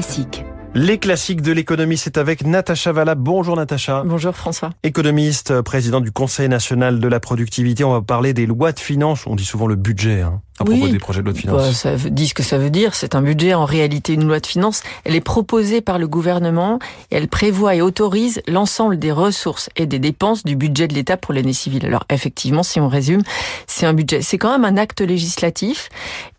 Classique. Les classiques de l'économie, c'est avec Natacha Valla. Bonjour Natacha. Bonjour François. Économiste, euh, président du Conseil national de la productivité. On va parler des lois de finances. On dit souvent le budget hein, à propos des projets de loi de finances. Bah, ça dit ce que ça veut dire. C'est un budget. En réalité, une loi de finances, elle est proposée par le gouvernement et elle prévoit et autorise l'ensemble des ressources et des dépenses du budget de l'État pour l'année civile. Alors effectivement, si on résume, c'est un budget. C'est quand même un acte législatif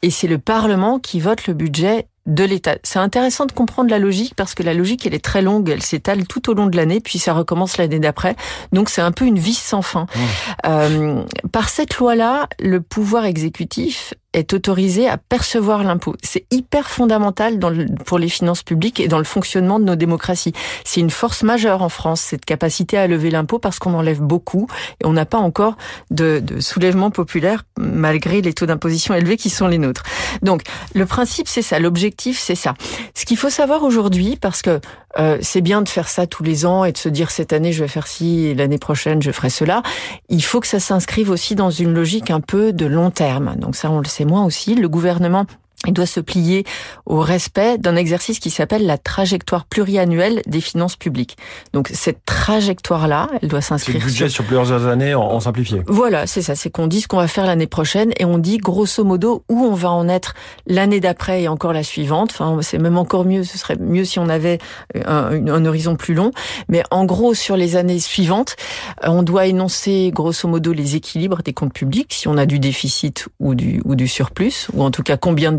et c'est le Parlement qui vote le budget de l'État. C'est intéressant de comprendre la logique parce que la logique, elle est très longue, elle s'étale tout au long de l'année, puis ça recommence l'année d'après. Donc c'est un peu une vis sans fin. Mmh. Euh, par cette loi-là, le pouvoir exécutif est autorisé à percevoir l'impôt. C'est hyper fondamental dans le, pour les finances publiques et dans le fonctionnement de nos démocraties. C'est une force majeure en France, cette capacité à lever l'impôt parce qu'on enlève beaucoup et on n'a pas encore de, de, soulèvement populaire malgré les taux d'imposition élevés qui sont les nôtres. Donc le principe c'est ça, l'objectif c'est ça. Ce qu'il faut savoir aujourd'hui, parce que euh, c'est bien de faire ça tous les ans et de se dire cette année je vais faire ci et l'année prochaine je ferai cela. Il faut que ça s'inscrive aussi dans une logique un peu de long terme. Donc ça on le sait moins aussi. Le gouvernement il doit se plier au respect d'un exercice qui s'appelle la trajectoire pluriannuelle des finances publiques. Donc cette trajectoire-là, elle doit s'inscrire. C'est budget sur... plusieurs années en, simplifié. Voilà, c'est ça. C'est qu'on dit ce qu'on va faire l'année prochaine et on dit grosso modo où on va en être l'année d'après et encore la suivante. Enfin, c'est même encore mieux. Ce serait mieux si on avait un, un, horizon plus long. Mais en gros, sur les années suivantes, euh, on doit énoncer grosso modo les équilibres des comptes publics, si on a du déficit ou du, ou du surplus, ou en tout cas combien de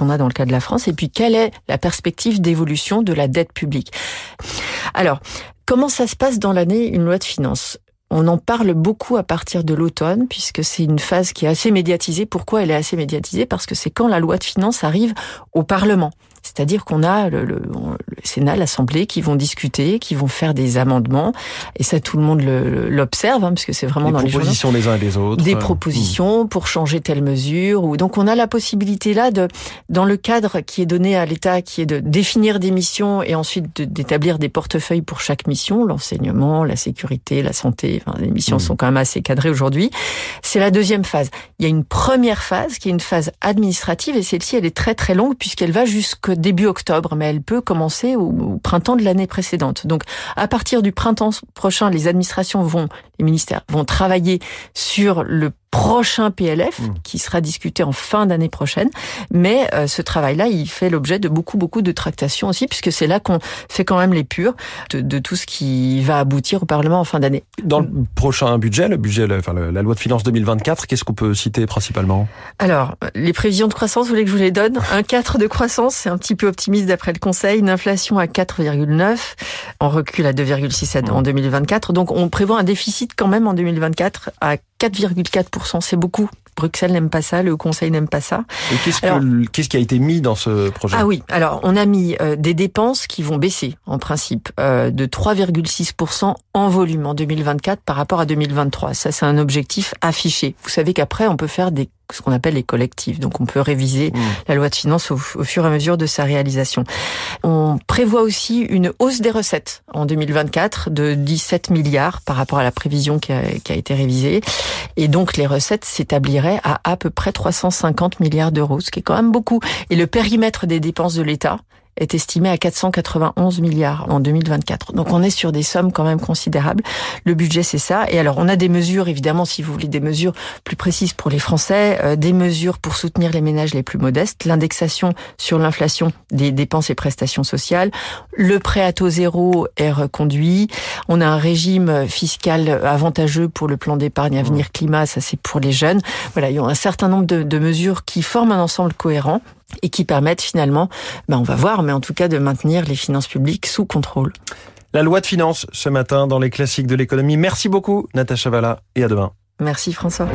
on a dans le cas de la France Et puis, quelle est la perspective d'évolution de la dette publique? Alors, comment ça se passe dans l'année une loi de finances? On en parle beaucoup à partir de l'automne, puisque c'est une phase qui est assez médiatisée. Pourquoi elle est assez médiatisée? Parce que c'est quand la loi de finances arrive au Parlement. C'est-à-dire qu'on a le, le, le Sénat, l'Assemblée qui vont discuter, qui vont faire des amendements, et ça tout le monde l'observe, hein, parce que c'est vraiment des dans propositions les uns et des autres. Des propositions pour changer telle mesure. Ou donc on a la possibilité là de, dans le cadre qui est donné à l'État, qui est de définir des missions et ensuite d'établir des portefeuilles pour chaque mission, l'enseignement, la sécurité, la santé. Enfin, les missions mmh. sont quand même assez cadrées aujourd'hui. C'est la deuxième phase. Il y a une première phase qui est une phase administrative et celle-ci elle est très très longue puisqu'elle va jusque début octobre, mais elle peut commencer au, printemps de l'année précédente. Donc, à partir du printemps prochain, les administrations vont, les ministères vont travailler sur le prochain PLF mmh. qui sera discuté en fin d'année prochaine. Mais euh, ce travail-là, il fait l'objet de beaucoup beaucoup de tractations aussi, puisque c'est là qu'on fait quand même les purs de, de, tout ce qui va aboutir au Parlement en fin d'année. Dans le prochain budget, le budget, enfin la loi de finances 2024, qu'est-ce qu'on peut citer principalement? Alors, les prévisions de croissance, vous voulez que je vous les donne? Un 4 de croissance, c'est un petit peu optimiste d'après le Conseil. Une inflation à 4,9, en recul à 2,6 en 2024. Donc, on prévoit un déficit quand même en 2024 à 4,4%, c'est beaucoup. Bruxelles n'aime pas ça, le Conseil n'aime pas ça. Et qu'est-ce, qui a été mis dans ce projet? Ah oui, alors on a mis euh, des dépenses qui vont baisser en principe euh, de 3,6% en volume en 2024 par rapport à 2023. Ça, c'est un objectif affiché. Vous savez qu'après, on peut faire des ce qu'on appelle les collectifs. Donc on peut réviser mmh. la loi de finances au, fur et à mesure de sa réalisation. On prévoit aussi une hausse des recettes en 2024 de 17 milliards par rapport à la prévision qui a, qui a été révisée. Et donc les recettes s'établiraient à à peu près 350 milliards d'euros, ce qui est quand même beaucoup. Et le périmètre des dépenses de l'État, est estimé à 491 milliards en 2024. Donc on est sur des sommes quand même considérables. Le budget c'est ça. Et alors on a des mesures évidemment si vous voulez des mesures plus précises pour les Français, euh, des mesures pour soutenir les ménages les plus modestes, l'indexation sur l'inflation des dépenses et prestations sociales, le prêt à taux zéro est reconduit. On a un régime fiscal avantageux pour le plan d'épargne avenir climat, ça c'est pour les jeunes. Voilà, il y a un certain nombre de, de mesures qui forment un ensemble cohérent et qui permettent finalement, ben on va voir, mais en tout cas de maintenir les finances publiques sous contrôle. La loi de finances ce matin dans les classiques de l'économie. Merci beaucoup Natacha Valla et à demain. Merci François.